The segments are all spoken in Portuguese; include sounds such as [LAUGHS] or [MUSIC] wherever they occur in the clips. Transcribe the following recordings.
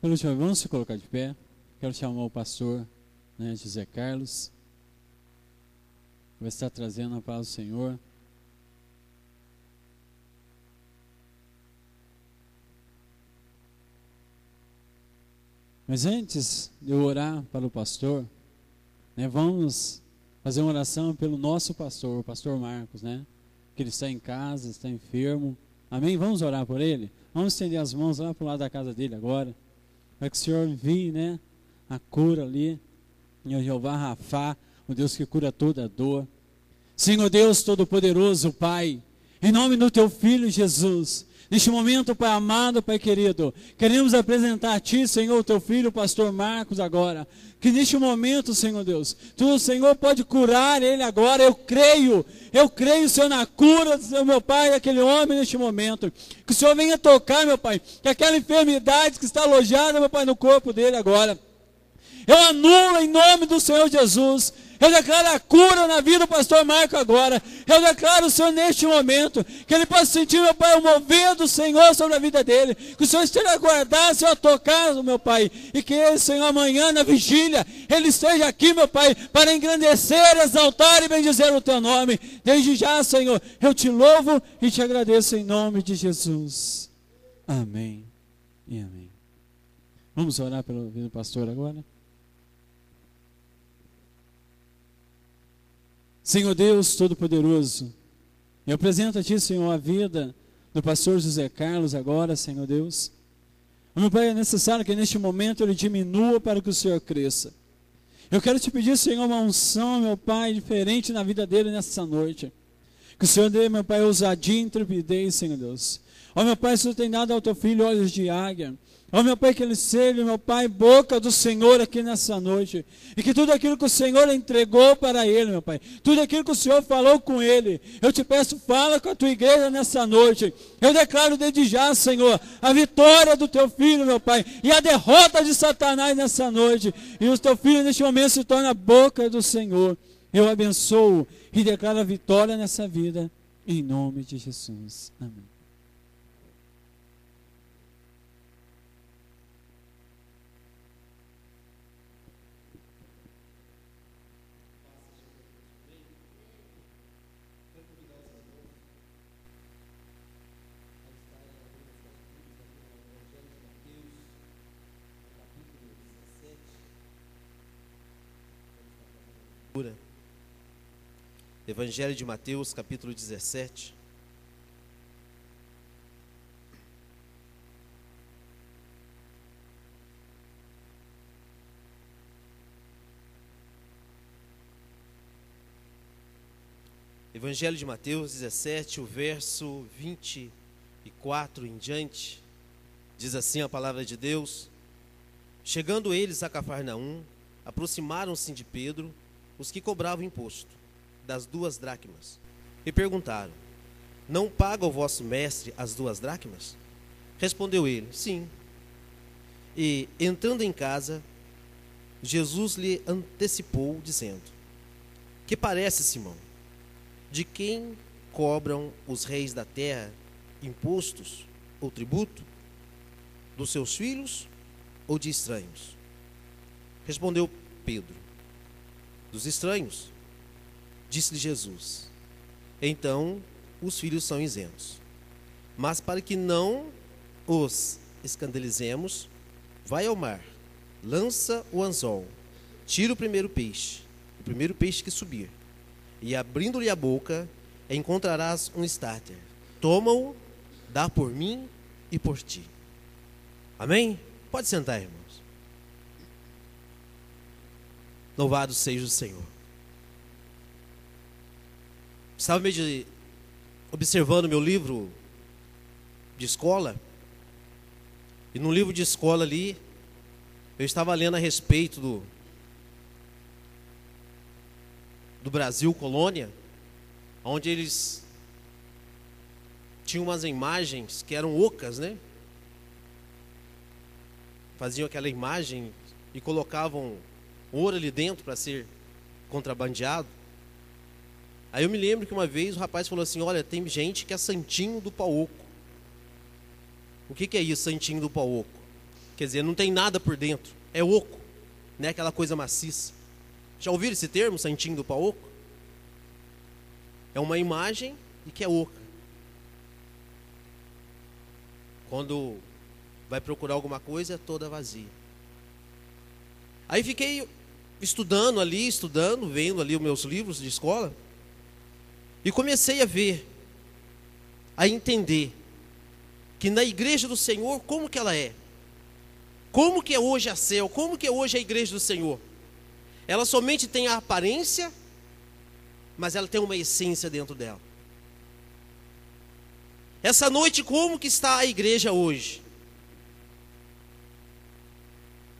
Pelo Senhor, vamos se colocar de pé. Quero chamar o pastor né, José Carlos. Vai estar trazendo a paz do Senhor. Mas antes de eu orar para o pastor, né, vamos fazer uma oração pelo nosso pastor, o pastor Marcos, né? Que ele está em casa, está enfermo. Amém? Vamos orar por ele? Vamos estender as mãos lá para o lado da casa dele agora. Para que o Senhor envie, né? A cura ali. Em Jeová Rafá, o Deus que cura toda dor. Senhor Deus Todo-Poderoso, Pai, em nome do Teu Filho Jesus, Neste momento, Pai amado, Pai querido, queremos apresentar a Ti, Senhor, Teu filho, pastor Marcos, agora. Que neste momento, Senhor Deus, Tu, Senhor, pode curar ele agora. Eu creio, eu creio, Senhor, na cura do meu Pai, daquele homem neste momento. Que o Senhor venha tocar, meu Pai, que aquela enfermidade que está alojada, meu Pai, no corpo dele agora. Eu anulo em nome do Senhor Jesus eu declaro a cura na vida do pastor Marco agora. Eu declaro, Senhor, neste momento, que ele possa sentir, meu Pai, o mover do Senhor sobre a vida dele. Que o Senhor esteja a guardar, Senhor, a tocar, meu Pai. E que ele, Senhor, amanhã na vigília, ele esteja aqui, meu Pai, para engrandecer, exaltar e bendizer o teu nome. Desde já, Senhor, eu te louvo e te agradeço em nome de Jesus. Amém e amém. Vamos orar pelo pastor agora? Senhor Deus Todo-Poderoso, eu apresento a Ti, Senhor, a vida do pastor José Carlos agora, Senhor Deus. Meu Pai, é necessário que neste momento ele diminua para que o Senhor cresça. Eu quero te pedir, Senhor, uma unção, meu Pai, diferente na vida dele nessa noite. Que o Senhor dê, meu Pai, ousadia e intrepidez, Senhor Deus. Ó, meu Pai, se tu tem dado ao teu filho olhos de águia, Ó meu Pai, que ele seja, meu Pai, boca do Senhor aqui nessa noite. E que tudo aquilo que o Senhor entregou para ele, meu Pai, tudo aquilo que o Senhor falou com ele, eu te peço, fala com a tua igreja nessa noite. Eu declaro desde já, Senhor, a vitória do teu filho, meu Pai, e a derrota de Satanás nessa noite. E o teu filho neste momento se torna a boca do Senhor. Eu abençoo e declaro a vitória nessa vida, em nome de Jesus. Amém. Evangelho de Mateus, capítulo 17. Evangelho de Mateus 17, o verso 24 em diante, diz assim a palavra de Deus: Chegando eles a Cafarnaum, aproximaram-se de Pedro os que cobravam imposto das duas dracmas. E perguntaram: Não paga o vosso mestre as duas dracmas? Respondeu ele: Sim. E entrando em casa, Jesus lhe antecipou, dizendo: Que parece, Simão, de quem cobram os reis da terra impostos ou tributo? Dos seus filhos ou de estranhos? Respondeu Pedro: Dos estranhos. Disse-lhe Jesus: Então os filhos são isentos. Mas para que não os escandalizemos, vai ao mar, lança o anzol, tira o primeiro peixe, o primeiro peixe que subir, e abrindo-lhe a boca, encontrarás um starter. Toma-o, dá por mim e por ti. Amém? Pode sentar, irmãos. Louvado seja o Senhor. Estava de, observando meu livro de escola. E no livro de escola ali, eu estava lendo a respeito do, do Brasil colônia, onde eles tinham umas imagens que eram ocas, né? Faziam aquela imagem e colocavam ouro ali dentro para ser contrabandeado. Aí eu me lembro que uma vez o rapaz falou assim: Olha, tem gente que é santinho do pau oco. O que, que é isso, santinho do pau oco? quer dizer, não tem nada por dentro, é oco, não é aquela coisa maciça. Já ouviram esse termo, santinho do pau oco? É uma imagem e que é oca. Quando vai procurar alguma coisa, é toda vazia. Aí fiquei estudando ali, estudando, vendo ali os meus livros de escola, e comecei a ver, a entender que na igreja do Senhor, como que ela é? Como que é hoje a céu? Como que é hoje a igreja do Senhor? Ela somente tem a aparência, mas ela tem uma essência dentro dela. Essa noite, como que está a igreja hoje?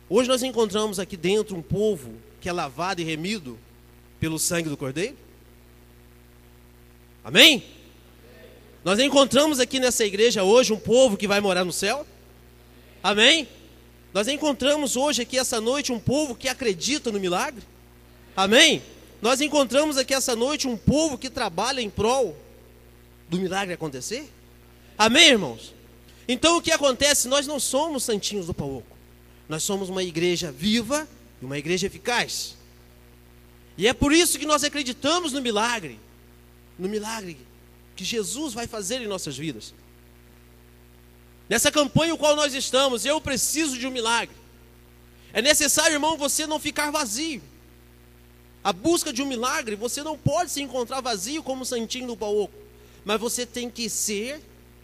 Hoje nós encontramos aqui dentro um povo que é lavado e remido pelo sangue do Cordeiro. Amém? Nós encontramos aqui nessa igreja hoje um povo que vai morar no céu. Amém? Nós encontramos hoje aqui essa noite um povo que acredita no milagre. Amém? Nós encontramos aqui essa noite um povo que trabalha em prol do milagre acontecer. Amém, irmãos? Então o que acontece? Nós não somos santinhos do pau oco. Nós somos uma igreja viva e uma igreja eficaz. E é por isso que nós acreditamos no milagre. No milagre que Jesus vai fazer em nossas vidas. Nessa campanha o qual nós estamos, eu preciso de um milagre. É necessário, irmão, você não ficar vazio. A busca de um milagre, você não pode se encontrar vazio como o santinho do pau oco. Mas você tem que ser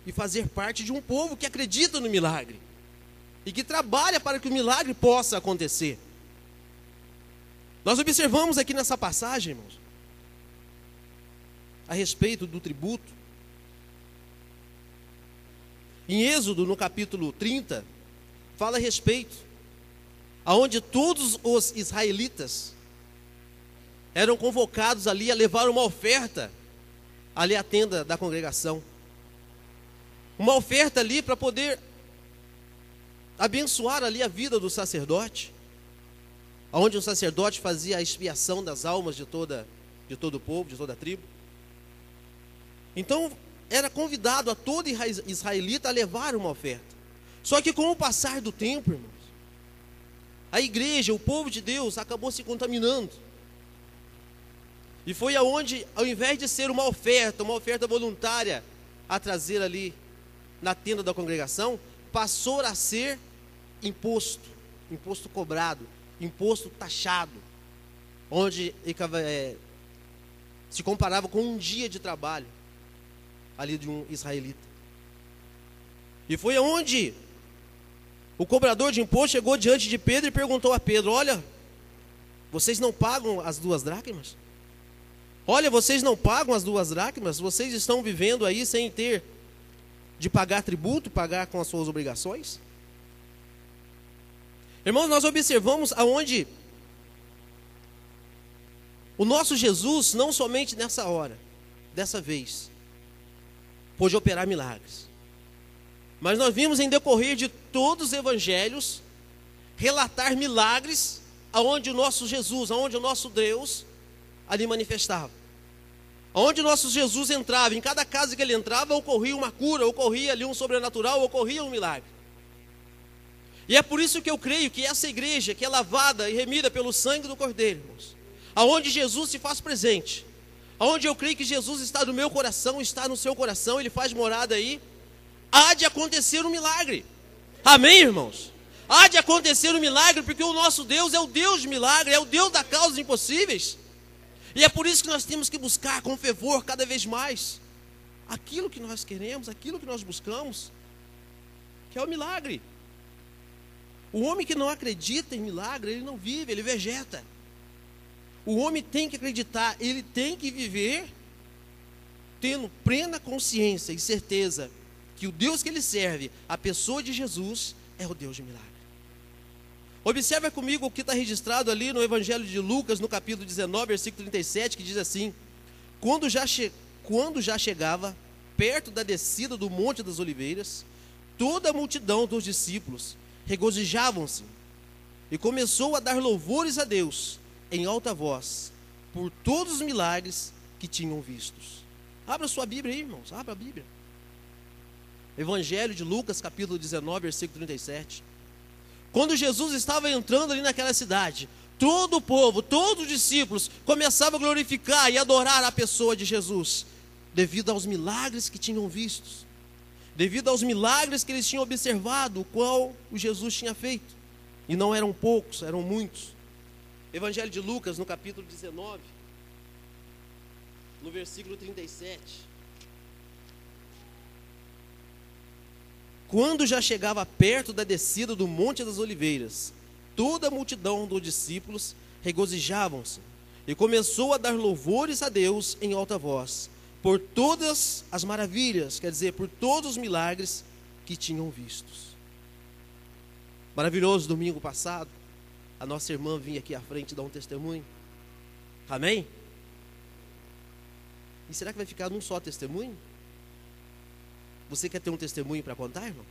e fazer parte de um povo que acredita no milagre e que trabalha para que o milagre possa acontecer. Nós observamos aqui nessa passagem, irmãos, a respeito do tributo. Em Êxodo, no capítulo 30, fala a respeito aonde todos os israelitas eram convocados ali a levar uma oferta ali à tenda da congregação. Uma oferta ali para poder abençoar ali a vida do sacerdote, onde o sacerdote fazia a expiação das almas de toda de todo o povo, de toda a tribo. Então, era convidado a todo israelita a levar uma oferta. Só que com o passar do tempo, irmãos, a igreja, o povo de Deus acabou se contaminando. E foi aonde, ao invés de ser uma oferta, uma oferta voluntária a trazer ali na tenda da congregação, passou a ser imposto, imposto cobrado, imposto taxado, onde é, se comparava com um dia de trabalho ali de um israelita. E foi aonde o cobrador de imposto chegou diante de Pedro e perguntou a Pedro: Olha, vocês não pagam as duas dracmas? Olha, vocês não pagam as duas dracmas? Vocês estão vivendo aí sem ter de pagar tributo, pagar com as suas obrigações? Irmãos, nós observamos aonde o nosso Jesus, não somente nessa hora, dessa vez, pôde operar milagres. Mas nós vimos em decorrer de todos os evangelhos relatar milagres aonde o nosso Jesus, aonde o nosso Deus ali manifestava. Onde o nosso Jesus entrava, em cada casa que ele entrava, ocorria uma cura, ocorria ali um sobrenatural, ocorria um milagre. E é por isso que eu creio que essa igreja, que é lavada e remida pelo sangue do Cordeiro, irmãos, aonde Jesus se faz presente, aonde eu creio que Jesus está no meu coração, está no seu coração, ele faz morada aí, há de acontecer um milagre. Amém, irmãos? Há de acontecer um milagre, porque o nosso Deus é o Deus de milagre, é o Deus da causa impossíveis. E é por isso que nós temos que buscar com fervor cada vez mais aquilo que nós queremos, aquilo que nós buscamos, que é o milagre. O homem que não acredita em milagre, ele não vive, ele vegeta. O homem tem que acreditar, ele tem que viver tendo plena consciência e certeza que o Deus que ele serve, a pessoa de Jesus, é o Deus de milagre. Observa comigo o que está registrado ali no Evangelho de Lucas, no capítulo 19, versículo 37, que diz assim: Quando já, quando já chegava perto da descida do Monte das Oliveiras, toda a multidão dos discípulos regozijavam-se e começou a dar louvores a Deus em alta voz por todos os milagres que tinham vistos. Abra sua Bíblia aí, irmãos, abra a Bíblia. Evangelho de Lucas, capítulo 19, versículo 37. quando Jesus estava entrando ali naquela cidade, todo o povo, todos os discípulos começavam a glorificar e adorar a pessoa de Jesus, devido aos milagres que tinham vistos, devido aos milagres que eles tinham observado, o qual o Jesus tinha feito. E não eram poucos, eram muitos. Evangelho de Lucas, no capítulo 19, no versículo 37. Quando já chegava perto da descida do Monte das Oliveiras, toda a multidão dos discípulos regozijavam-se e começou a dar louvores a Deus em alta voz, por todas as maravilhas, quer dizer, por todos os milagres que tinham vistos. Maravilhoso domingo passado, a nossa irmã vinha aqui à frente dar um testemunho. Amém? E será que vai ficar num só testemunho? Você quer ter um testemunho para contar, irmãos?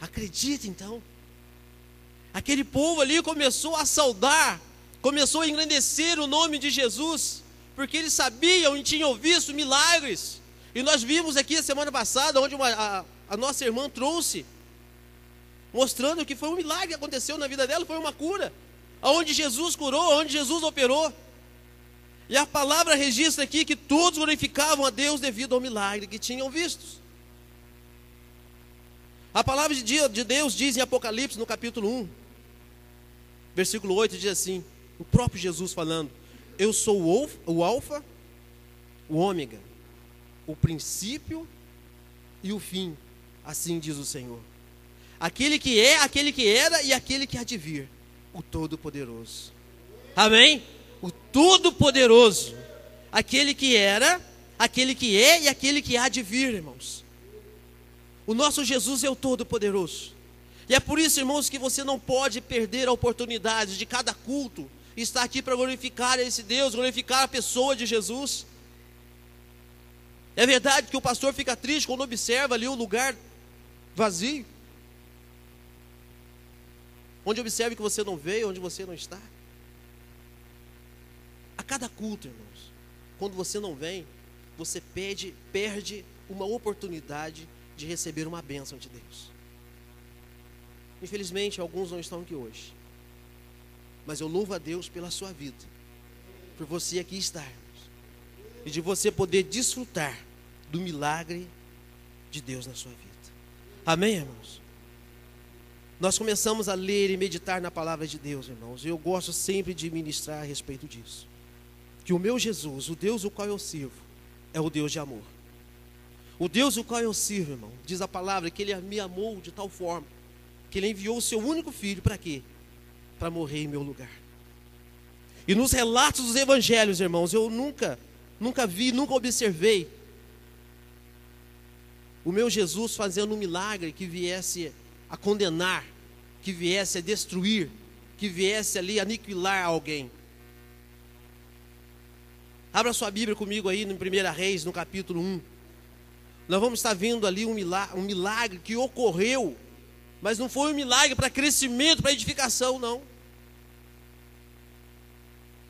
Acredite então. Aquele povo ali começou a saudar, começou a engrandecer o nome de Jesus, porque eles sabiam e tinham visto milagres. E nós vimos aqui a semana passada, onde uma, a, a nossa irmã trouxe, mostrando que foi um milagre que aconteceu na vida dela, foi uma cura. Onde Jesus curou, onde Jesus operou. E a palavra registra aqui que todos glorificavam a Deus devido ao milagre que tinham vistos. A palavra de Deus diz em Apocalipse, no capítulo 1, versículo 8, diz assim: o próprio Jesus falando: Eu sou o Alfa, o Ômega, o princípio e o fim, assim diz o Senhor. Aquele que é, aquele que era e aquele que há de vir, o Todo-Poderoso. Amém? o Todo-Poderoso, aquele que era, aquele que é e aquele que há de vir, irmãos. O nosso Jesus é o Todo-Poderoso. E é por isso, irmãos, que você não pode perder a oportunidade de cada culto estar aqui para glorificar esse Deus, glorificar a pessoa de Jesus. É verdade que o pastor fica triste quando observa ali o lugar vazio. Onde observe que você não veio, onde você não está. A cada culto, irmãos, quando você não vem, você pede, perde uma oportunidade de receber uma bênção de Deus. Infelizmente, alguns não estão aqui hoje. Mas eu louvo a Deus pela sua vida, por você aqui estar, e de você poder desfrutar do milagre de Deus na sua vida. Amém, irmãos? Nós começamos a ler e meditar na palavra de Deus, irmãos, e eu gosto sempre de ministrar a respeito disso que o meu Jesus, o Deus o qual eu sirvo, é o Deus de amor. O Deus o qual eu sirvo, irmão, diz a palavra que ele me amou de tal forma que ele enviou o seu único filho para quê? Para morrer em meu lugar. E nos relatos dos evangelhos, irmãos, eu nunca, nunca vi, nunca observei o meu Jesus fazendo um milagre que viesse a condenar, que viesse a destruir, que viesse ali aniquilar alguém. Abra sua Bíblia comigo aí no 1 Reis, no capítulo 1. Nós vamos estar vendo ali um milagre, um milagre que ocorreu, mas não foi um milagre para crescimento, para edificação, não.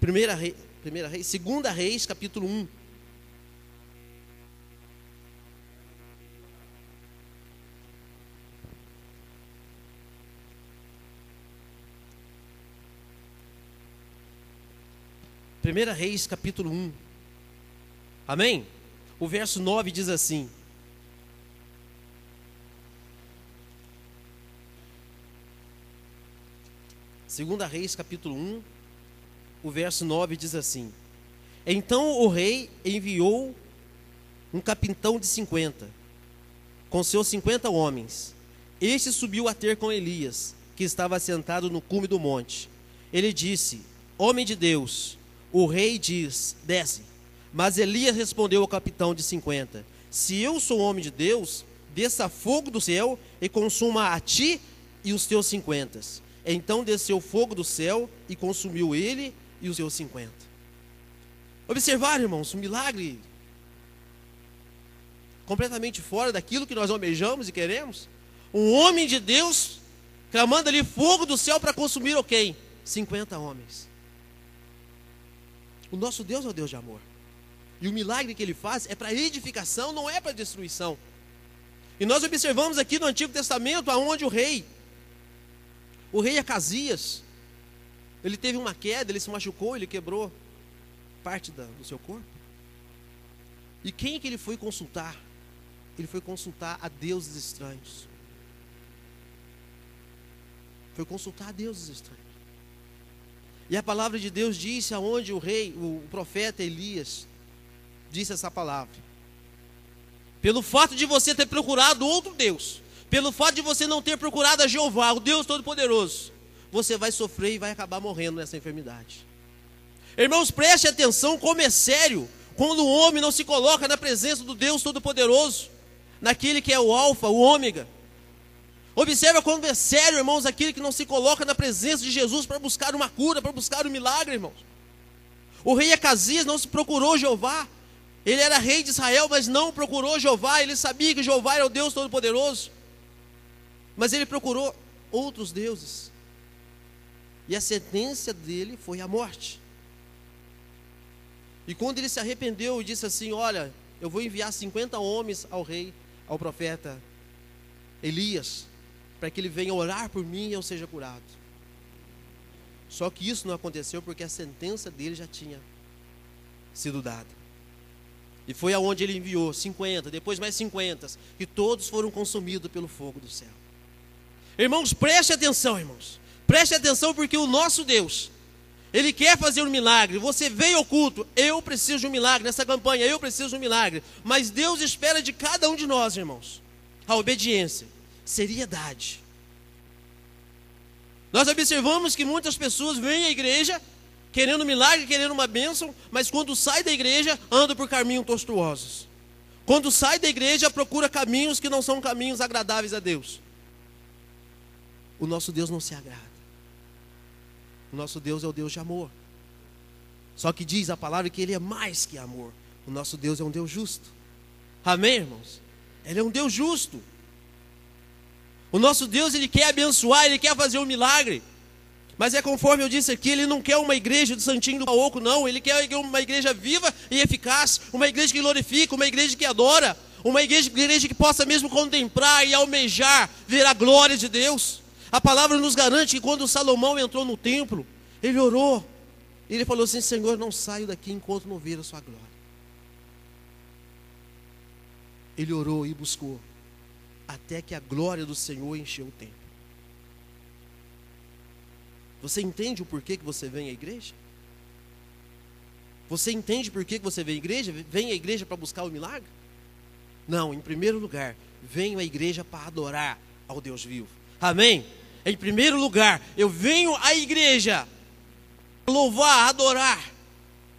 Primeira primeira Reis, segunda Reis, capítulo 1. Primeira Reis, capítulo 1. Amém? O verso 9 diz assim: Segunda Reis, capítulo 1, o verso 9 diz assim: Então o rei enviou um capitão de 50, com seus 50 homens. Este subiu a ter com Elias, que estava sentado no cume do monte. Ele disse: Homem de Deus, o rei diz: desce. Mas Elias respondeu ao capitão de 50: Se eu sou homem de Deus, desça fogo do céu e consuma a ti e os teus cinquenta. Então desceu fogo do céu e consumiu ele e os seus cinquenta. Observar, irmãos, um milagre completamente fora daquilo que nós almejamos e queremos. Um homem de Deus clamando ali fogo do céu para consumir o quem? 50 homens. O nosso Deus é o Deus de amor. E o milagre que ele faz é para edificação, não é para destruição. E nós observamos aqui no Antigo Testamento aonde o rei O rei Acasias, ele teve uma queda, ele se machucou, ele quebrou parte da, do seu corpo. E quem que ele foi consultar? Ele foi consultar a deuses estranhos. Foi consultar a deuses estranhos. E a palavra de Deus disse aonde o rei, o profeta Elias, disse essa palavra. Pelo fato de você ter procurado outro Deus, pelo fato de você não ter procurado a Jeová, o Deus Todo-Poderoso, você vai sofrer e vai acabar morrendo nessa enfermidade. Irmãos, preste atenção como é sério quando o homem não se coloca na presença do Deus Todo-Poderoso, naquele que é o Alfa, o Ômega. Observa quando é sério, irmãos, aquele que não se coloca na presença de Jesus para buscar uma cura, para buscar um milagre, irmãos. O rei Acasias não se procurou Jeová. Ele era rei de Israel, mas não procurou Jeová. Ele sabia que Jeová era o Deus Todo-Poderoso. Mas ele procurou outros deuses. E a sentença dele foi a morte. E quando ele se arrependeu e disse assim: Olha, eu vou enviar 50 homens ao rei, ao profeta Elias, para que ele venha orar por mim e eu seja curado. Só que isso não aconteceu porque a sentença dele já tinha sido dada. E foi aonde ele enviou 50, depois mais 50, e todos foram consumidos pelo fogo do céu. Irmãos, preste atenção, irmãos. Preste atenção porque o nosso Deus, ele quer fazer um milagre. Você veio ao culto, eu preciso de um milagre. Nessa campanha, eu preciso de um milagre. Mas Deus espera de cada um de nós, irmãos, a obediência, seriedade. Nós observamos que muitas pessoas vêm à igreja querendo milagre, querendo uma bênção, mas quando sai da igreja, andam por caminhos tortuosos. Quando sai da igreja, procura caminhos que não são caminhos agradáveis a Deus. O nosso Deus não se agrada. O nosso Deus é o Deus de amor. Só que diz a palavra que Ele é mais que amor. O nosso Deus é um Deus justo. Amém, irmãos? Ele é um Deus justo. O nosso Deus, Ele quer abençoar, Ele quer fazer um milagre. Mas é conforme eu disse aqui, Ele não quer uma igreja do Santinho do Baoco, não. Ele quer uma igreja viva e eficaz. Uma igreja que glorifica, uma igreja que adora. Uma igreja, igreja que possa mesmo contemplar e almejar ver a glória de Deus. A palavra nos garante que quando Salomão entrou no templo, ele orou. Ele falou assim: Senhor, não saio daqui enquanto não ver a sua glória. Ele orou e buscou, até que a glória do Senhor encheu o templo. Você entende o porquê que você vem à igreja? Você entende por que você vem à igreja? Vem à igreja para buscar o milagre? Não, em primeiro lugar, venho à igreja para adorar ao Deus vivo. Amém? Em primeiro lugar, eu venho à igreja louvar, adorar,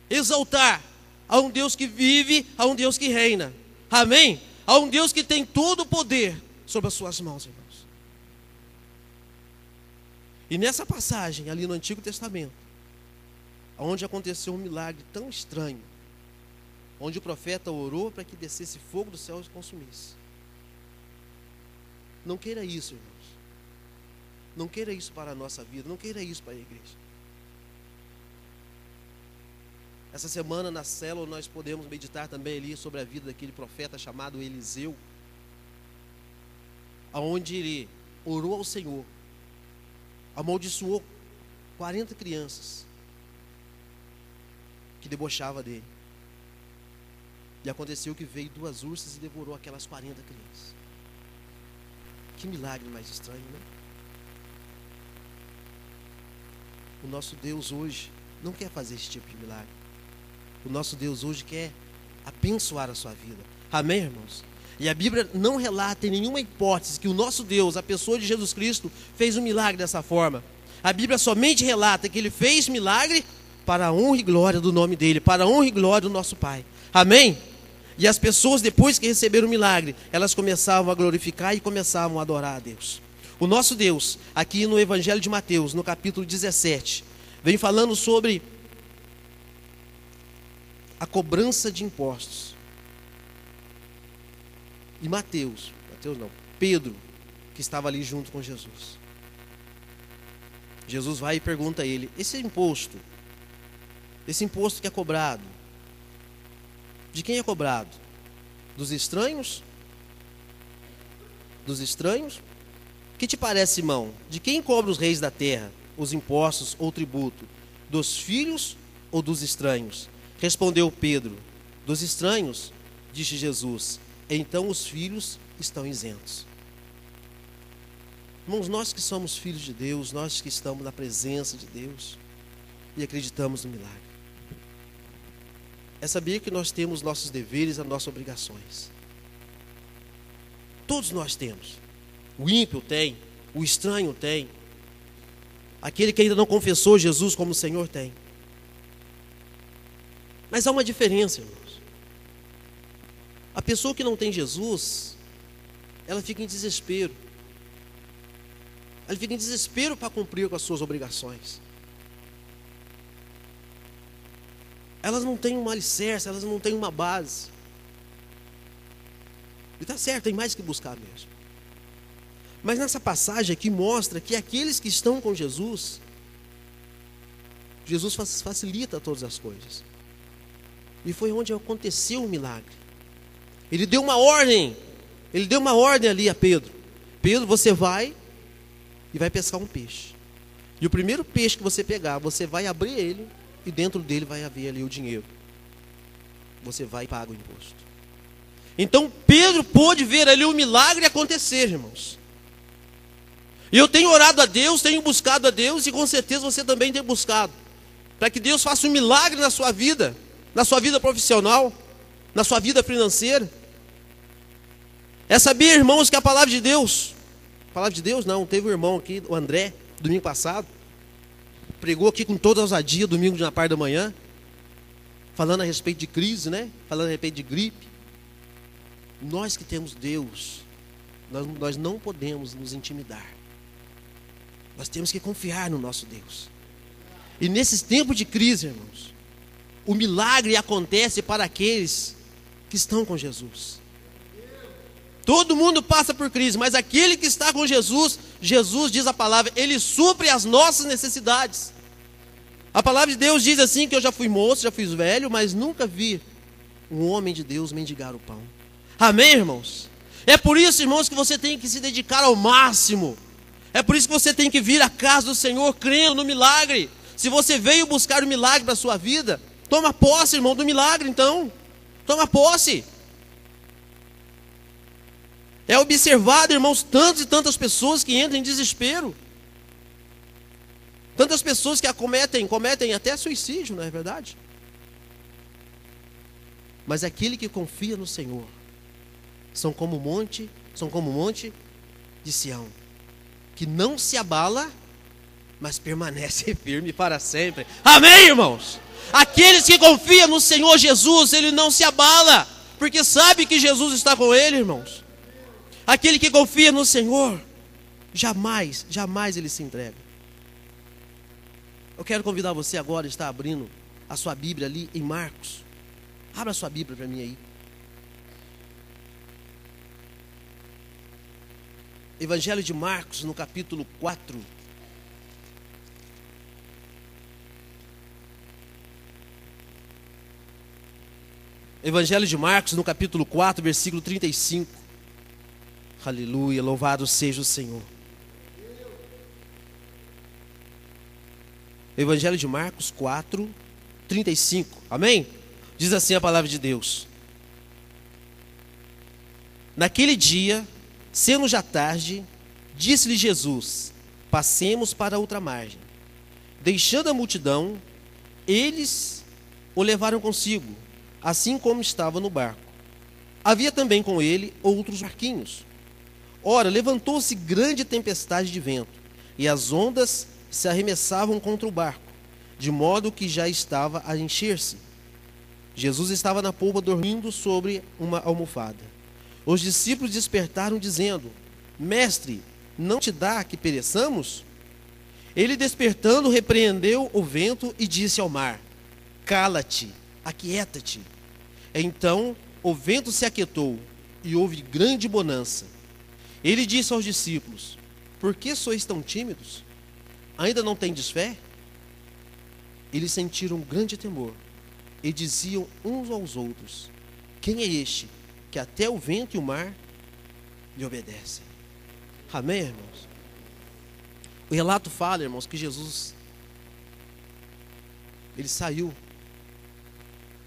exaltar a um Deus que vive, a um Deus que reina. Amém? A um Deus que tem todo o poder sobre as suas mãos, irmãos. E nessa passagem, ali no Antigo Testamento, onde aconteceu um milagre tão estranho, onde o profeta orou para que descesse fogo do céu e consumisse. Não queira isso, irmão. Não queira isso para a nossa vida, não queira isso para a igreja. Essa semana na célula nós podemos meditar também ali sobre a vida daquele profeta chamado Eliseu, aonde ele orou ao Senhor, amaldiçoou 40 crianças que debochava dele. E aconteceu que veio duas ursas e devorou aquelas 40 crianças. Que milagre mais estranho, né? O nosso Deus hoje não quer fazer esse tipo de milagre. O nosso Deus hoje quer abençoar a sua vida. Amém, irmãos? E a Bíblia não relata em nenhuma hipótese que o nosso Deus, a pessoa de Jesus Cristo, fez um milagre dessa forma. A Bíblia somente relata que ele fez milagre para a honra e glória do nome dele, para a honra e glória do nosso Pai. Amém? E as pessoas, depois que receberam o milagre, elas começavam a glorificar e começavam a adorar a Deus. O nosso Deus, aqui no Evangelho de Mateus, no capítulo 17, vem falando sobre a cobrança de impostos. E Mateus, Mateus não, Pedro, que estava ali junto com Jesus. Jesus vai e pergunta a ele: esse imposto, esse imposto que é cobrado, de quem é cobrado? Dos estranhos? Dos estranhos Que te parece, irmão? De quem cobra os reis da terra os impostos ou tributo? Dos filhos ou dos estranhos? Respondeu Pedro: Dos estranhos, disse Jesus. Então os filhos estão isentos. Irmãos, nós que somos filhos de Deus, nós que estamos na presença de Deus e acreditamos no milagre, é saber que nós temos nossos deveres, as nossas obrigações. Todos nós temos. O ímpio tem, o estranho tem, aquele que ainda não confessou Jesus como Senhor tem. Mas há uma diferença, irmãos. A pessoa que não tem Jesus, ela fica em desespero. Ela fica em desespero para cumprir com as suas obrigações. Elas não têm um alicerce, elas não têm uma base. E está certo, tem mais que buscar mesmo. Mas nessa passagem aqui mostra que aqueles que estão com Jesus, Jesus facilita todas as coisas. E foi onde aconteceu o milagre. Ele deu uma ordem. Ele deu uma ordem ali a Pedro. Pedro, você vai e vai pescar um peixe. E o primeiro peixe que você pegar, você vai abrir ele e dentro dele vai haver ali o dinheiro. Você vai e paga o imposto. Então Pedro pôde ver ali o milagre acontecer, irmãos. E eu tenho orado a Deus, tenho buscado a Deus, e com certeza você também tem buscado. Para que Deus faça um milagre na sua vida, na sua vida profissional, na sua vida financeira. É saber, irmãos, que a palavra de Deus, a palavra de Deus não, teve um irmão aqui, o André, domingo passado, pregou aqui com toda a ousadia, domingo na parte da manhã, falando a respeito de crise, né? Falando a respeito de gripe. Nós que temos Deus, nós, nós não podemos nos intimidar. Nós temos que confiar no nosso Deus. E nesses tempos de crise, irmãos, o milagre acontece para aqueles que estão com Jesus. Todo mundo passa por crise, mas aquele que está com Jesus, Jesus diz a palavra, ele supre as nossas necessidades. A palavra de Deus diz assim: que eu já fui moço, já fui velho, mas nunca vi um homem de Deus mendigar o pão. Amém, irmãos? É por isso, irmãos, que você tem que se dedicar ao máximo. É por isso que você tem que vir à casa do Senhor crendo no milagre. Se você veio buscar o milagre para a sua vida, toma posse, irmão, do milagre, então. Toma posse. É observado, irmãos, tantas e tantas pessoas que entram em desespero. Tantas pessoas que acometem, cometem até suicídio, não é verdade? Mas aquele que confia no Senhor são como monte, são como monte de Sião que não se abala, mas permanece [LAUGHS] firme para sempre. Amém, irmãos? Aqueles que confiam no Senhor Jesus, ele não se abala, porque sabe que Jesus está com ele, irmãos. Aquele que confia no Senhor, jamais, jamais ele se entrega. Eu quero convidar você agora a estar abrindo a sua Bíblia ali em Marcos. Abra a sua Bíblia para mim aí. Evangelho de Marcos, no capítulo 4. Evangelho de Marcos, no capítulo 4, versículo 35. Aleluia, louvado seja o Senhor. Evangelho de Marcos 4, 35. Amém? Diz assim a palavra de Deus. Naquele dia, Sendo já tarde, disse-lhe Jesus: Passemos para outra margem. Deixando a multidão, eles o levaram consigo, assim como estava no barco. Havia também com ele outros barquinhos. Ora, levantou-se grande tempestade de vento, e as ondas se arremessavam contra o barco, de modo que já estava a encher-se. Jesus estava na polpa dormindo sobre uma almofada. Os discípulos despertaram, dizendo: Mestre, não te dá que pereçamos? Ele despertando, repreendeu o vento e disse ao mar: Cala-te, aquieta-te. Então o vento se aquietou e houve grande bonança. Ele disse aos discípulos: Por que sois tão tímidos? Ainda não tendes fé? Eles sentiram grande temor e diziam uns aos outros: Quem é este que até o vento e o mar lhe obedecem. Amém, irmãos? O relato fala, irmãos, que Jesus ele saiu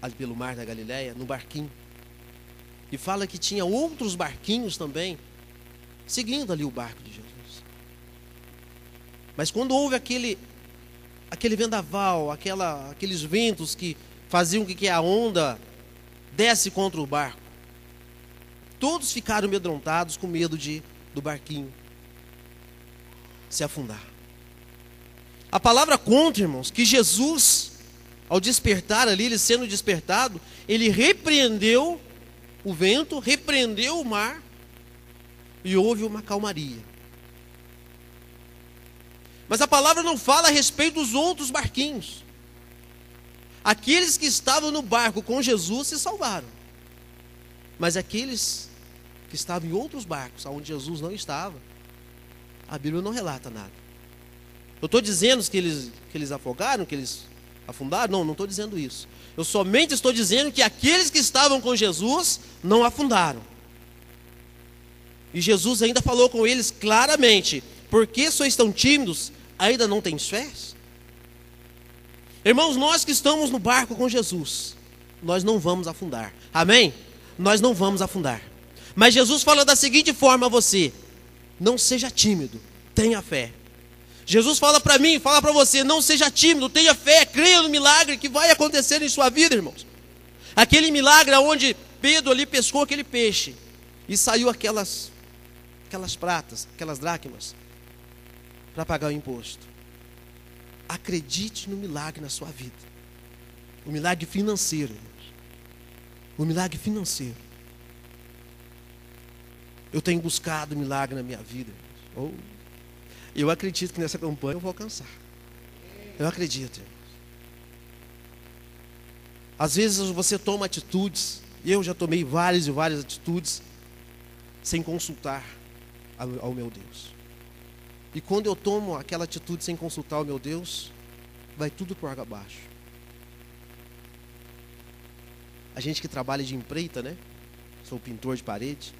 ali pelo mar da Galileia, no barquinho. E fala que tinha outros barquinhos também, seguindo ali o barco de Jesus. Mas quando houve aquele, aquele vendaval, aquela, aqueles ventos que faziam com que a onda desce contra o barco, todos ficaram amedrontados com medo de do barquinho se afundar. A palavra conta, irmãos, que Jesus ao despertar ali, ele sendo despertado, ele repreendeu o vento, repreendeu o mar e houve uma calmaria. Mas a palavra não fala a respeito dos outros barquinhos. Aqueles que estavam no barco com Jesus se salvaram. Mas aqueles que estavam em outros barcos, onde Jesus não estava, a Bíblia não relata nada. Eu estou dizendo que eles, que eles afogaram, que eles Afundar? Não, não estou dizendo isso. Eu somente estou dizendo que aqueles que estavam com Jesus não afundaram. E Jesus ainda falou com eles claramente: Por que sois tão tímidos? Ainda não tens fé? Irmãos, nós que estamos no barco com Jesus, nós não vamos afundar. Amém? Nós não vamos afundar. Mas Jesus fala da seguinte forma a você: Não seja tímido, tenha fé. Jesus fala para mim, fala para você: não seja tímido, tenha fé, creia no milagre que vai acontecer em sua vida, irmãos. Aquele milagre onde Pedro ali pescou aquele peixe e saiu aquelas, aquelas pratas, aquelas dracmas, para pagar o imposto. Acredite no milagre na sua vida. O milagre financeiro, irmãos. O milagre financeiro. Eu tenho buscado milagre na minha vida. Irmãos. Oh. Eu acredito que nessa campanha eu vou alcançar. Eu acredito. Às vezes você toma atitudes, eu já tomei várias e várias atitudes, sem consultar ao meu Deus. E quando eu tomo aquela atitude sem consultar o meu Deus, vai tudo por água abaixo. A gente que trabalha de empreita, né? Sou pintor de parede.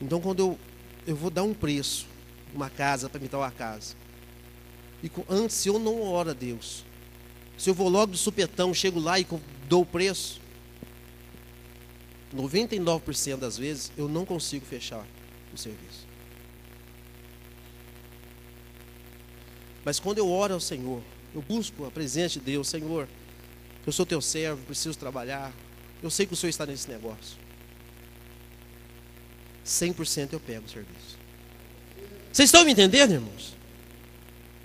Então quando eu, eu vou dar um preço uma casa para me dar uma casa. E antes, se eu não oro a Deus, se eu vou logo de supetão, chego lá e dou o preço, 99% das vezes eu não consigo fechar o serviço. Mas quando eu oro ao Senhor, eu busco a presença de Deus, Senhor, eu sou teu servo, preciso trabalhar, eu sei que o Senhor está nesse negócio. 100% eu pego o serviço. Vocês estão me entendendo, irmãos?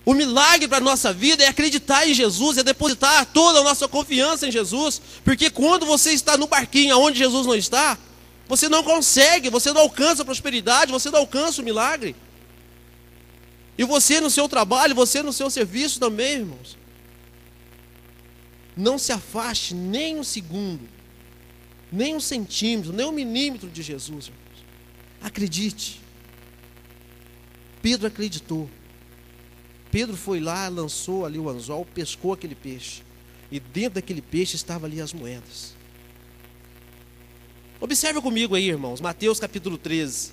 O milagre para a nossa vida é acreditar em Jesus, é depositar toda a nossa confiança em Jesus, porque quando você está no barquinho onde Jesus não está, você não consegue, você não alcança a prosperidade, você não alcança o milagre. E você no seu trabalho, você no seu serviço também, irmãos. Não se afaste nem um segundo, nem um centímetro, nem um milímetro de Jesus, irmãos. Acredite. Pedro acreditou. Pedro foi lá, lançou ali o anzol, pescou aquele peixe. E dentro daquele peixe estavam ali as moedas. Observe comigo aí, irmãos, Mateus capítulo 13.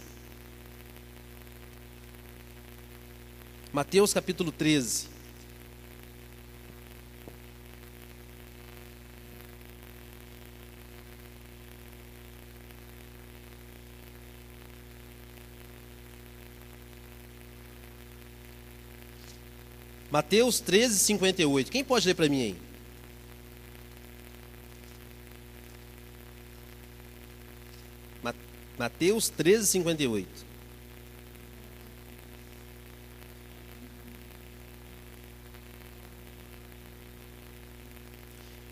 Mateus capítulo 13. Mateus 13, 58. Quem pode ler para mim aí? Mateus 13, 58.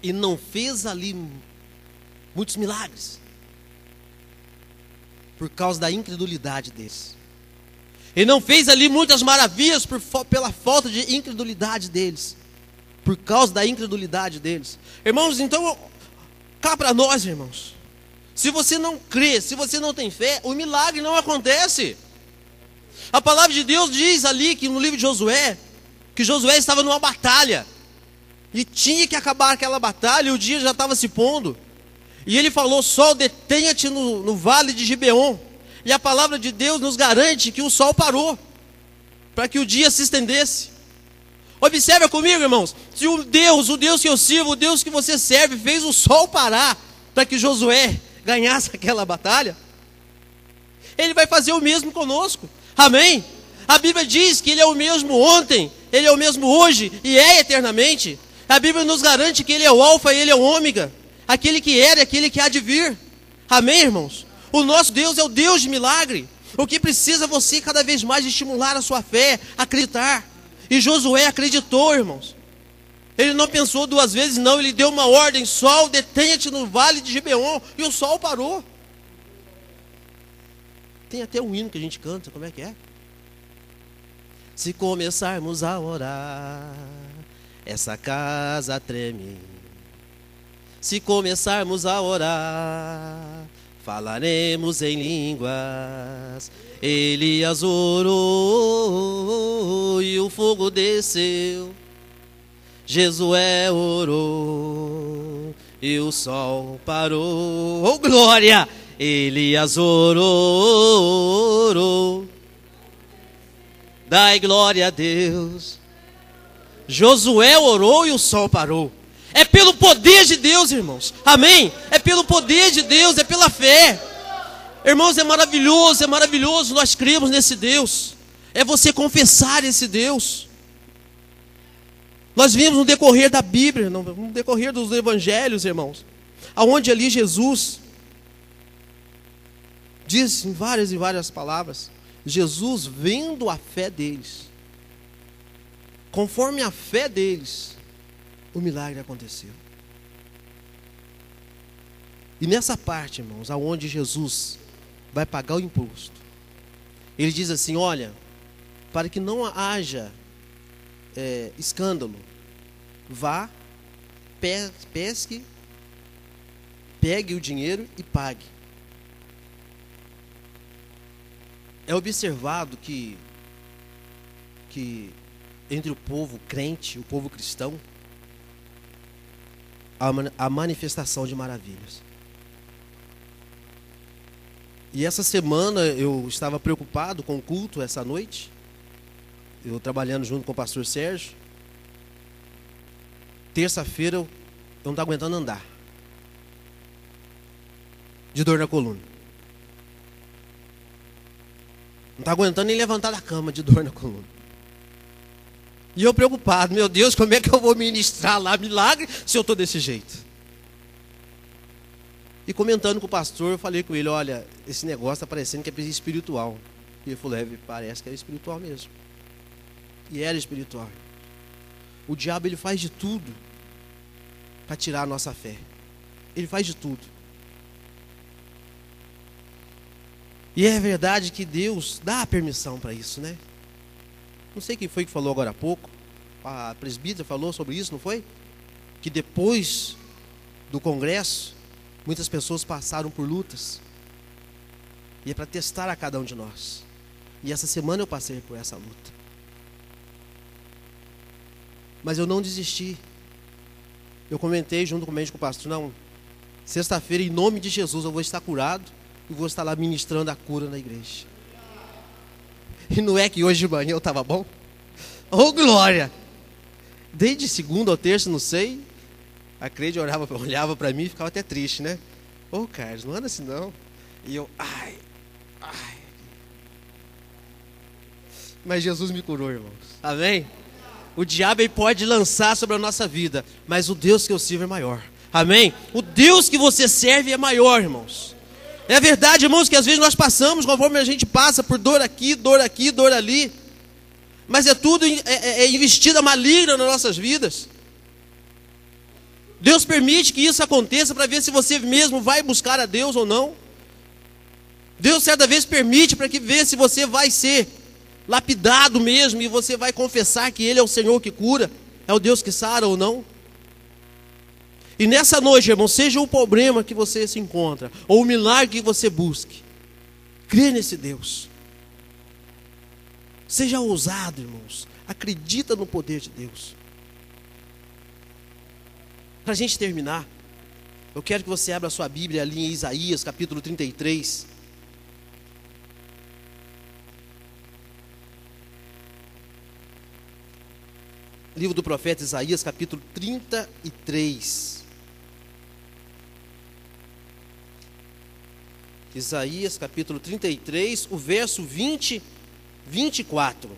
E não fez ali muitos milagres por causa da incredulidade deles. Ele não fez ali muitas maravilhas por, pela falta de incredulidade deles. Por causa da incredulidade deles. Irmãos, então, cá para nós, irmãos. Se você não crê, se você não tem fé, o milagre não acontece. A palavra de Deus diz ali que no livro de Josué, que Josué estava numa batalha. E tinha que acabar aquela batalha, e o dia já estava se pondo. E ele falou: Sol, detenha-te no, no vale de Gibeon E a palavra de Deus nos garante que o sol parou, para que o dia se estendesse. Observa comigo, irmãos. Se o Deus, o Deus que eu sirvo, o Deus que você serve, fez o sol parar para que Josué ganhasse [LAUGHS] aquela batalha, ele vai fazer o mesmo conosco. Amém? A Bíblia diz que Ele é o mesmo ontem, Ele é o mesmo hoje e é eternamente. A Bíblia nos garante que Ele é o Alfa e Ele é o Ômega, aquele que era e aquele que há de vir. Amém, irmãos? O nosso Deus é o Deus de milagre. O que precisa você cada vez mais estimular a sua fé, acreditar. E Josué acreditou, irmãos. Ele não pensou duas vezes, não. Ele deu uma ordem: sol, detenha-te no vale de Gibeon. E o sol parou. Tem até um hino que a gente canta, como é que é? Se começarmos a orar, essa casa treme. Se começarmos a orar, falaremos em línguas. Elias orou e o fogo desceu. Jesué orou e o sol parou. Oh glória! Elias orou. Dai glória a Deus. Josué orou e o sol parou. É pelo poder de Deus, irmãos. Amém? Pelo poder de Deus, é pela fé. Irmãos, é maravilhoso, é maravilhoso. Nós cremos nesse Deus. É você confessar esse Deus. Nós vimos no decorrer da Bíblia, no decorrer dos evangelhos, irmãos, aonde ali Jesus diz em várias e várias palavras, Jesus vendo a fé deles, conforme a fé deles, o milagre aconteceu. E nessa parte, irmãos, aonde Jesus vai pagar o imposto. Ele diz assim: olha, para que não haja é, escândalo, vá, pesque, pegue o dinheiro e pague. É observado que, que entre o povo crente, o povo cristão, há a manifestação de maravilhas. E essa semana eu estava preocupado com o culto essa noite. Eu trabalhando junto com o pastor Sérgio. Terça-feira eu não estava aguentando andar. De dor na coluna. Não estava aguentando nem levantar da cama de dor na coluna. E eu preocupado, meu Deus, como é que eu vou ministrar lá milagre se eu estou desse jeito? E comentando com o pastor, eu falei com ele: olha, esse negócio está parecendo que é espiritual. E ele falou: é, parece que é espiritual mesmo. E era espiritual. O diabo ele faz de tudo para tirar a nossa fé. Ele faz de tudo. E é verdade que Deus dá a permissão para isso, né? Não sei quem foi que falou agora há pouco. A presbítera falou sobre isso, não foi? Que depois do congresso, Muitas pessoas passaram por lutas. E é para testar a cada um de nós. E essa semana eu passei por essa luta. Mas eu não desisti. Eu comentei junto com o médico pastor, não, sexta-feira, em nome de Jesus, eu vou estar curado e vou estar lá ministrando a cura na igreja. E não é que hoje de manhã eu estava bom? Oh, glória! Desde segunda ou terça, não sei, a Creide olhava, [LAUGHS] olhava para mim e ficava até triste, né? Ô, oh, Carlos, não anda assim não. E eu, ai, ai. Mas Jesus me curou, irmãos. Amém? O diabo ele pode lançar sobre a nossa vida, mas o Deus que eu sirvo é maior. Amém? O Deus que você serve é maior, irmãos. É verdade, irmãos, que às vezes nós passamos, conforme a gente passa por dor aqui, dor aqui, dor ali. Mas é tudo é, é, é investida maligna nas nossas vidas. Deus permite que isso aconteça para ver se você mesmo vai buscar a Deus ou não. Deus certa vez permite para que veja se você vai ser lapidado mesmo e você vai confessar que Ele é o Senhor que cura, é o Deus que sara ou não. E nessa noite, irmão, seja o problema que você se encontra, ou o milagre que você busque, crê nesse Deus. Seja ousado, irmãos. Acredita no poder de Deus. Para a gente terminar, eu quero que você abra a sua Bíblia ali em Isaías, capítulo 33. Livro do profeta Isaías, capítulo 33. Isaías, capítulo 33, o verso 20, 24.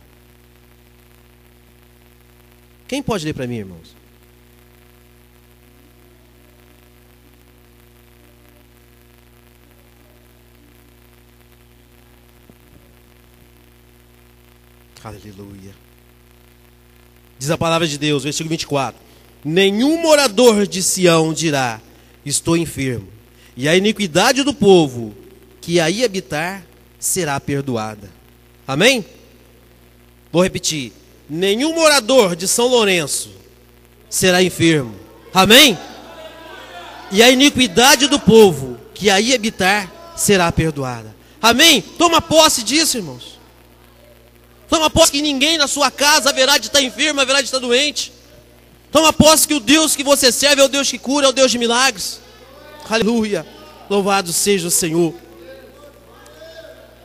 Quem pode ler para mim, irmãos? Aleluia. Diz a palavra de Deus, versículo 24: Nenhum morador de Sião dirá: Estou enfermo, e a iniquidade do povo que aí habitar será perdoada. Amém? Vou repetir: nenhum morador de São Lourenço será enfermo. Amém? E a iniquidade do povo que aí habitar será perdoada. Amém? Toma posse disso, irmãos. Toma posse que ninguém na sua casa haverá de estar enfermo, haverá de estar doente. Toma posse que o Deus que você serve é o Deus que cura, é o Deus de milagres. Aleluia. Louvado seja o Senhor.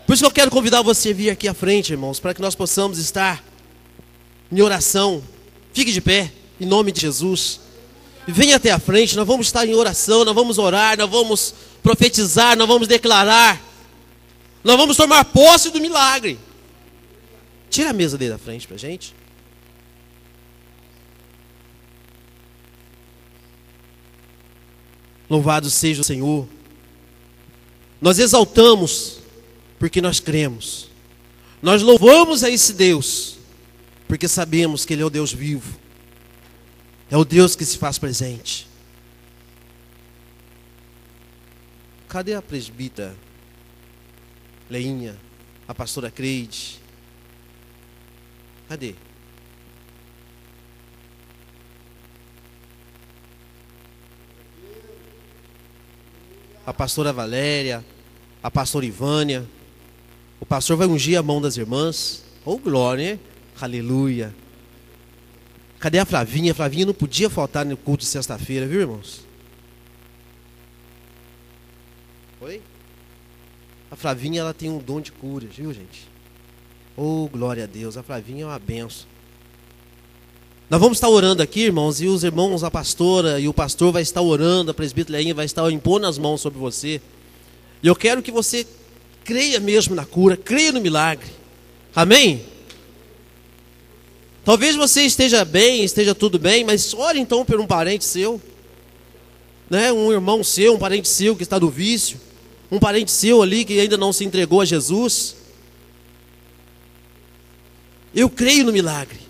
Por isso que eu quero convidar você a vir aqui à frente, irmãos, para que nós possamos estar em oração. Fique de pé, em nome de Jesus. Venha até a frente, nós vamos estar em oração, nós vamos orar, nós vamos profetizar, nós vamos declarar. Nós vamos tomar posse do milagre. Tira a mesa dele da frente para gente. Louvado seja o Senhor. Nós exaltamos porque nós cremos. Nós louvamos a esse Deus porque sabemos que Ele é o Deus vivo. É o Deus que se faz presente. Cadê a presbítera Leinha? A pastora Creide? Cadê? A pastora Valéria, a pastora Ivânia. O pastor vai ungir a mão das irmãs. Oh, glória, aleluia. Cadê a Flavinha? A Flavinha não podia faltar no culto de sexta-feira, viu, irmãos? Oi? A Flavinha, ela tem um dom de cura, viu, gente? Oh, glória a Deus. A Flavinha é uma benção. Nós vamos estar orando aqui, irmãos, e os irmãos, a pastora e o pastor vai estar orando, a presbítera Leinha vai estar impondo as mãos sobre você. E eu quero que você creia mesmo na cura, creia no milagre. Amém? Talvez você esteja bem, esteja tudo bem, mas ore então por um parente seu, né? um irmão seu, um parente seu que está do vício, um parente seu ali que ainda não se entregou a Jesus. Eu creio no milagre.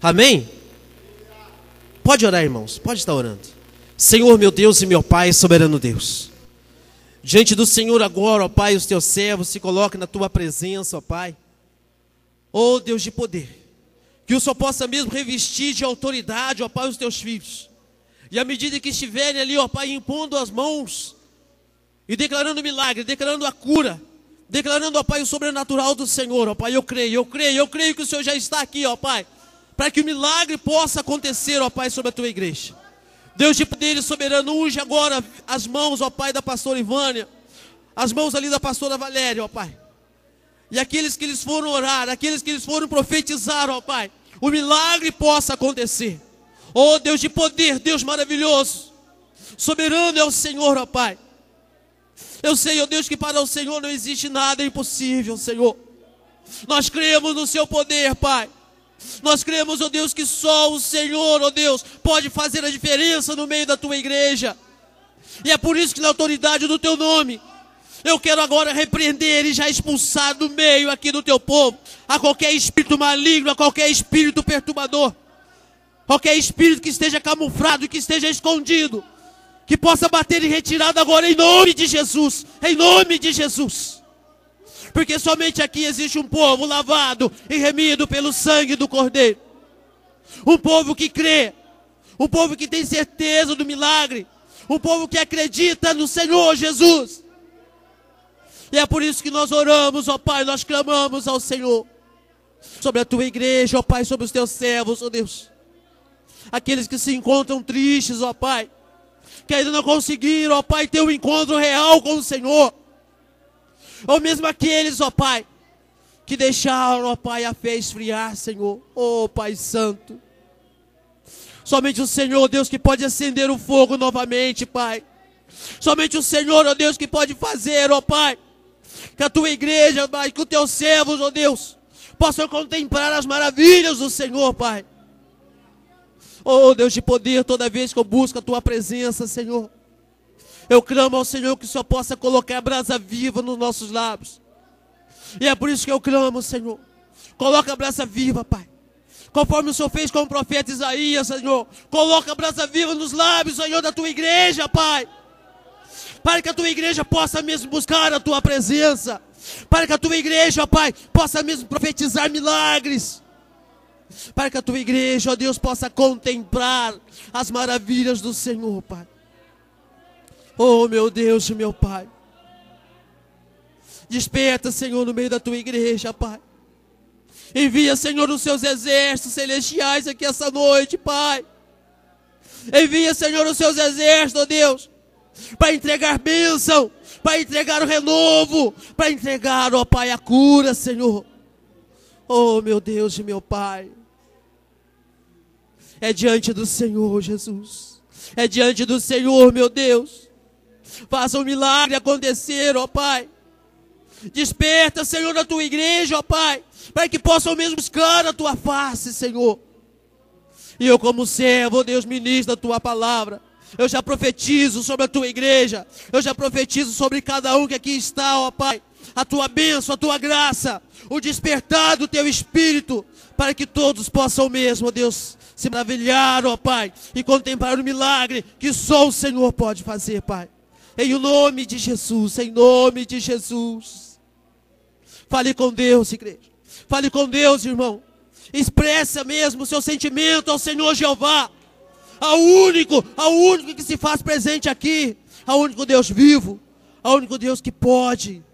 Amém? Pode orar, irmãos. Pode estar orando. Senhor, meu Deus e meu Pai, soberano Deus. Diante do Senhor agora, ó Pai, os teus servos se colocam na tua presença, ó Pai. Ó Deus de poder. Que o Senhor possa mesmo revestir de autoridade, ó Pai, os teus filhos. E à medida que estiverem ali, ó Pai, impondo as mãos e declarando milagre, declarando a cura, declarando, ó Pai, o sobrenatural do Senhor, ó Pai. Eu creio, eu creio, eu creio que o Senhor já está aqui, ó Pai, para que o milagre possa acontecer, ó Pai, sobre a tua igreja. Deus de poder soberano, unge agora as mãos, ó Pai, da pastora Ivânia, as mãos ali da pastora Valéria, ó Pai. E aqueles que eles foram orar, aqueles que eles foram profetizar, ó Pai, o milagre possa acontecer. Oh Deus de poder, Deus maravilhoso, soberano é o Senhor, ó Pai. Eu sei, ó Deus, que para o Senhor não existe nada impossível, Senhor. Nós cremos no Seu poder, Pai. Nós cremos, ó Deus, que só o Senhor, ó Deus, pode fazer a diferença no meio da tua igreja. E é por isso que na autoridade do teu nome, eu quero agora repreender e já expulsar do meio aqui do teu povo a qualquer espírito maligno, a qualquer espírito perturbador, qualquer espírito que esteja camuflado, que esteja escondido que possa bater em retirada agora em nome de Jesus, em nome de Jesus. Porque somente aqui existe um povo lavado e remido pelo sangue do Cordeiro. Um povo que crê, um povo que tem certeza do milagre, um povo que acredita no Senhor Jesus. E é por isso que nós oramos, ó Pai, nós clamamos ao Senhor sobre a tua igreja, ó Pai, sobre os teus servos, ó Deus. Aqueles que se encontram tristes, ó Pai que ainda não conseguiram, ó Pai, ter um encontro real com o Senhor. Ou mesmo aqueles, ó Pai, que deixaram, ó Pai, a fé esfriar, Senhor. Ó Pai Santo. Somente o Senhor, Deus, que pode acender o fogo novamente, Pai. Somente o Senhor, ó Deus, que pode fazer, ó Pai, que a tua igreja, Pai, que os teus servos, ó Deus, possam contemplar as maravilhas do Senhor, Pai. Oh Deus de poder, toda vez que eu busco a tua presença, Senhor, eu clamo ao Senhor que o Senhor possa colocar a brasa viva nos nossos lábios. E é por isso que eu clamo, Senhor. Coloca a brasa viva, Pai. Conforme o Senhor fez com o profeta Isaías, Senhor. Coloca a brasa viva nos lábios, Senhor, da tua igreja, Pai. Para que a tua igreja possa mesmo buscar a tua presença. Para que a tua igreja, Pai, possa mesmo profetizar milagres para que a tua igreja, ó Deus, possa contemplar as maravilhas do Senhor, Pai. Oh, meu Deus e meu Pai. Desperta, Senhor, no meio da tua igreja, Pai. Envia, Senhor, os seus exércitos celestiais aqui essa noite, Pai. Envia, Senhor, os seus exércitos, ó Deus, para entregar bênção, para entregar o renovo, para entregar, ó Pai, a cura, Senhor. Oh, meu Deus e meu Pai. É diante do Senhor, Jesus. É diante do Senhor, meu Deus. Faça um milagre acontecer, ó Pai. Desperta, Senhor, a tua igreja, ó Pai, para que possam mesmo buscar a tua face, Senhor. E eu, como servo, ó Deus, ministro a tua palavra. Eu já profetizo sobre a tua igreja. Eu já profetizo sobre cada um que aqui está, ó Pai. A tua bênção, a tua graça, o despertar do teu espírito, para que todos possam mesmo, ó Deus, se maravilhar, ó Pai, e contemplar o milagre que só o Senhor pode fazer, Pai. Em nome de Jesus, em nome de Jesus. Fale com Deus, igreja. Fale com Deus, irmão. Expressa mesmo o seu sentimento ao Senhor Jeová. Ao único, ao único que se faz presente aqui. Ao único Deus vivo. Ao único Deus que pode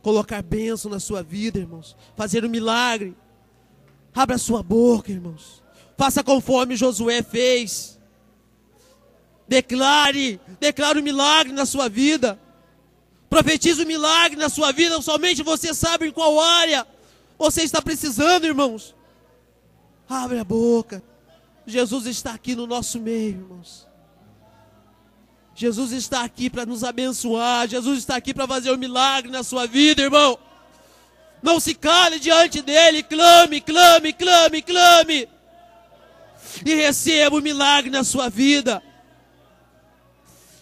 colocar bênção na sua vida, irmãos. Fazer um milagre. Abra sua boca, irmãos. Faça conforme Josué fez. Declare, declare um milagre na sua vida. Profetize um milagre na sua vida. Somente você sabe em qual área você está precisando, irmãos. Abre a boca. Jesus está aqui no nosso meio, irmãos. Jesus está aqui para nos abençoar. Jesus está aqui para fazer um milagre na sua vida, irmão. Não se cale diante dele. Clame, clame, clame, clame e receba o milagre na sua vida.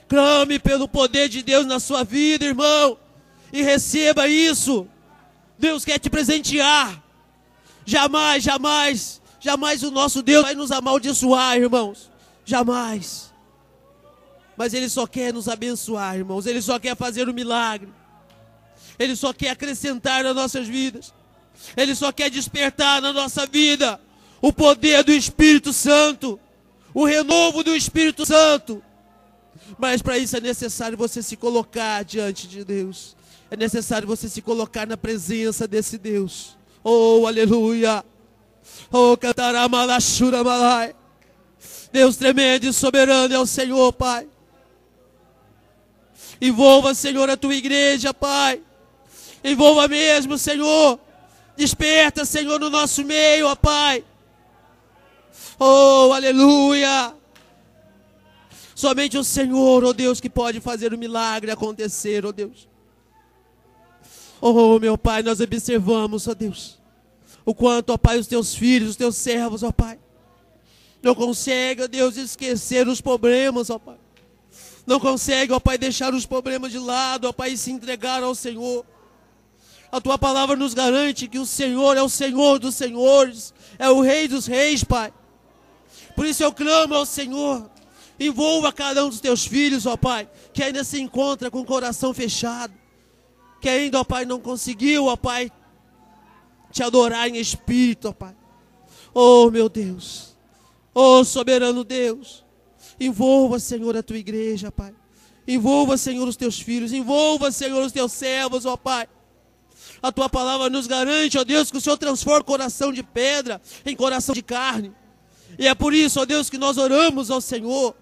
Clame pelo poder de Deus na sua vida, irmão, e receba isso. Deus quer te presentear. Jamais, jamais, jamais o nosso Deus vai nos amaldiçoar, irmãos. Jamais. Mas Ele só quer nos abençoar, irmãos. Ele só quer fazer um milagre. Ele só quer acrescentar nas nossas vidas. Ele só quer despertar na nossa vida o poder do Espírito Santo, o renovo do Espírito Santo. Mas para isso é necessário você se colocar diante de Deus. É necessário você se colocar na presença desse Deus. Oh, aleluia. Oh, cantará malachura malai. Deus tremendo e soberano é o Senhor, Pai. Envolva, Senhor, a tua igreja, Pai. Envolva mesmo, Senhor. Desperta, Senhor, no nosso meio, ó Pai. Oh, aleluia! Somente o Senhor, oh Deus, que pode fazer o milagre acontecer, oh Deus. Oh, meu Pai, nós observamos, oh Deus, o quanto, oh Pai, os teus filhos, os teus servos, oh Pai, não conseguem, ó Deus, esquecer os problemas, ó Pai. Não conseguem, ó Pai, deixar os problemas de lado, ó Pai, e se entregar ao Senhor. A tua palavra nos garante que o Senhor é o Senhor dos senhores, é o Rei dos reis, Pai. Por isso eu clamo ao Senhor. Envolva cada um dos teus filhos, ó Pai, que ainda se encontra com o coração fechado. Que ainda, ó Pai, não conseguiu, ó Pai, te adorar em espírito, ó Pai. Oh, meu Deus. Oh, soberano Deus. Envolva, Senhor, a tua igreja, Pai. Envolva, Senhor, os teus filhos. Envolva, Senhor, os teus servos, ó Pai. A tua palavra nos garante, ó Deus, que o Senhor transforma coração de pedra em coração de carne. E é por isso, ó Deus, que nós oramos ao Senhor.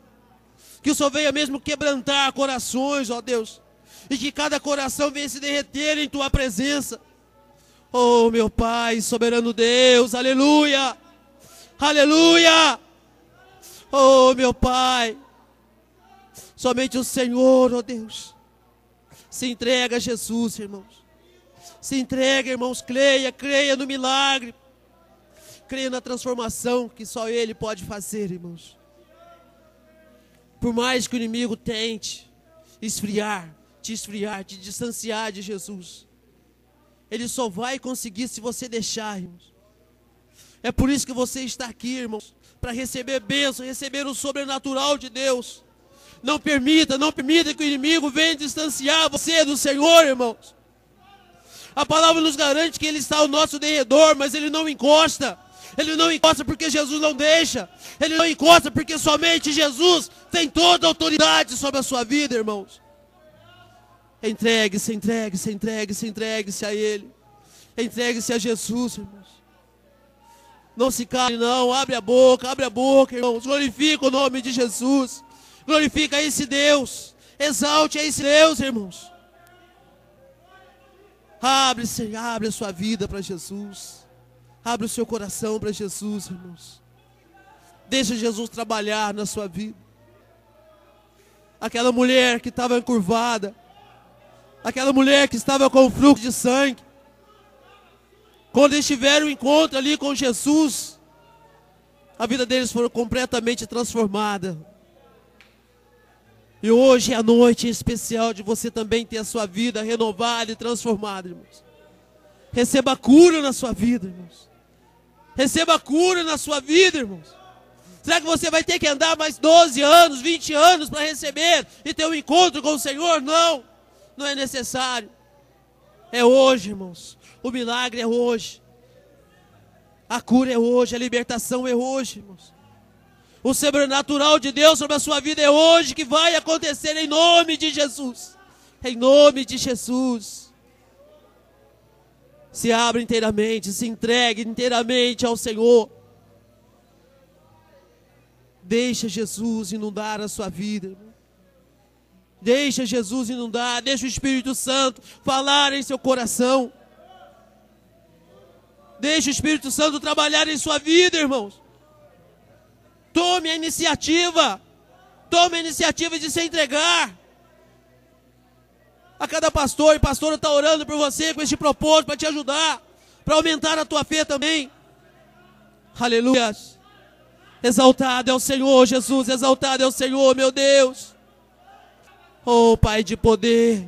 Que o Senhor venha mesmo quebrantar corações, ó Deus. E que cada coração venha se derreter em tua presença. Oh, meu Pai, soberano Deus, aleluia, aleluia. Oh, meu Pai. Somente o Senhor, ó oh Deus. Se entrega a Jesus, irmãos. Se entrega, irmãos. Creia, creia no milagre. Creia na transformação que só Ele pode fazer, irmãos. Por mais que o inimigo tente esfriar, te esfriar, te distanciar de Jesus, ele só vai conseguir se você deixar, irmãos. É por isso que você está aqui, irmãos, para receber bênção, receber o sobrenatural de Deus. Não permita, não permita que o inimigo venha distanciar você do Senhor, irmãos. A palavra nos garante que ele está ao nosso derredor, mas ele não encosta. Ele não encosta porque Jesus não deixa. Ele não encosta porque somente Jesus tem toda a autoridade sobre a sua vida, irmãos. Entregue-se, entregue-se, entregue-se, entregue-se a Ele. Entregue-se a Jesus, irmãos. Não se cale, não. Abre a boca, abre a boca, irmãos. Glorifica o nome de Jesus. Glorifica esse Deus. Exalte esse Deus, irmãos. Abre, Senhor, abre a sua vida para Jesus. Abre o seu coração para Jesus, irmãos. Deixa Jesus trabalhar na sua vida. Aquela mulher que estava encurvada, aquela mulher que estava com o fluxo de sangue, quando eles tiveram um encontro ali com Jesus, a vida deles foi completamente transformada. E hoje é a noite especial de você também ter a sua vida renovada e transformada, irmãos. Receba cura na sua vida, irmãos. Receba cura na sua vida, irmãos. Será que você vai ter que andar mais 12 anos, 20 anos para receber e ter um encontro com o Senhor? Não, não é necessário. É hoje, irmãos. O milagre é hoje. A cura é hoje, a libertação é hoje, irmãos. O sobrenatural de Deus sobre a sua vida é hoje que vai acontecer em nome de Jesus. Em nome de Jesus. Se abra inteiramente, se entregue inteiramente ao Senhor. Deixa Jesus inundar a sua vida. Deixa Jesus inundar, deixa o Espírito Santo falar em seu coração. Deixa o Espírito Santo trabalhar em sua vida, irmãos. Tome a iniciativa. Tome a iniciativa de se entregar. A cada pastor e pastora está orando por você com este propósito para te ajudar, para aumentar a tua fé também. Aleluia. Exaltado é o Senhor, Jesus, exaltado é o Senhor, meu Deus. Oh, Pai de poder.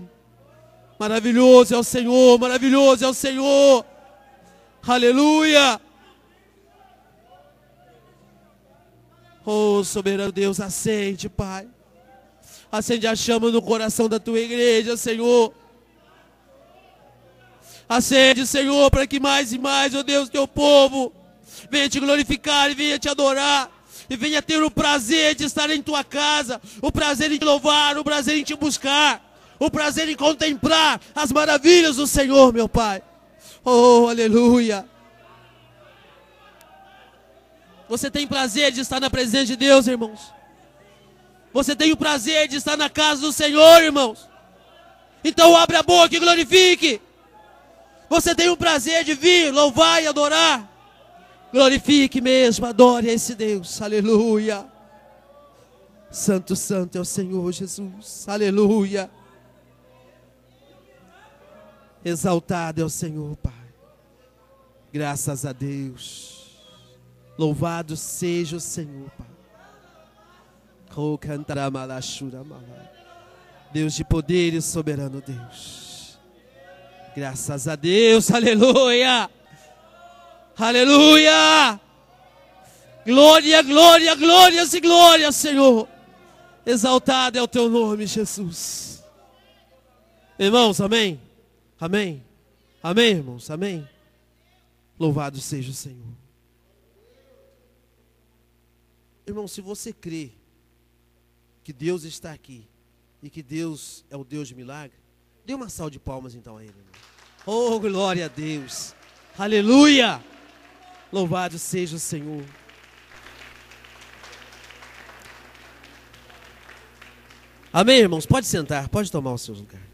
Maravilhoso é o Senhor, maravilhoso é o Senhor. Aleluia. Oh, soberano Deus, acende, Pai. Acende a chama no coração da tua igreja, Senhor. Acende, Senhor, para que mais e mais, oh Deus, teu povo venha te glorificar e venha te adorar. E venha ter o prazer de estar em tua casa, o prazer em te louvar, o prazer em te buscar, o prazer em contemplar as maravilhas do Senhor, meu Pai. Oh, aleluia. Você tem prazer de estar na presença de Deus, irmãos? Você tem o prazer de estar na casa do Senhor, irmãos? Então abre a boca e glorifique. Você tem o prazer de vir, louvar e adorar. Glorifique mesmo, adore esse Deus. Aleluia. Santo, santo é o Senhor Jesus. Aleluia. Exaltado é o Senhor, Pai. Graças a Deus. Louvado seja o Senhor, Pai. Deus de poder e soberano Deus. Graças a Deus, aleluia. Aleluia. Glória, glória, glórias e glórias, Senhor. Exaltado é o teu nome, Jesus. Irmãos, amém? Amém? Amém, irmãos? Amém? Louvado seja o Senhor. Irmão, se você crê que Deus está aqui e que Deus é o Deus de milagre, dê uma salva de palmas então a Ele. Oh, glória a Deus. Aleluia. Louvado seja o Senhor. Amém, irmãos? Pode sentar, pode tomar os seus lugares.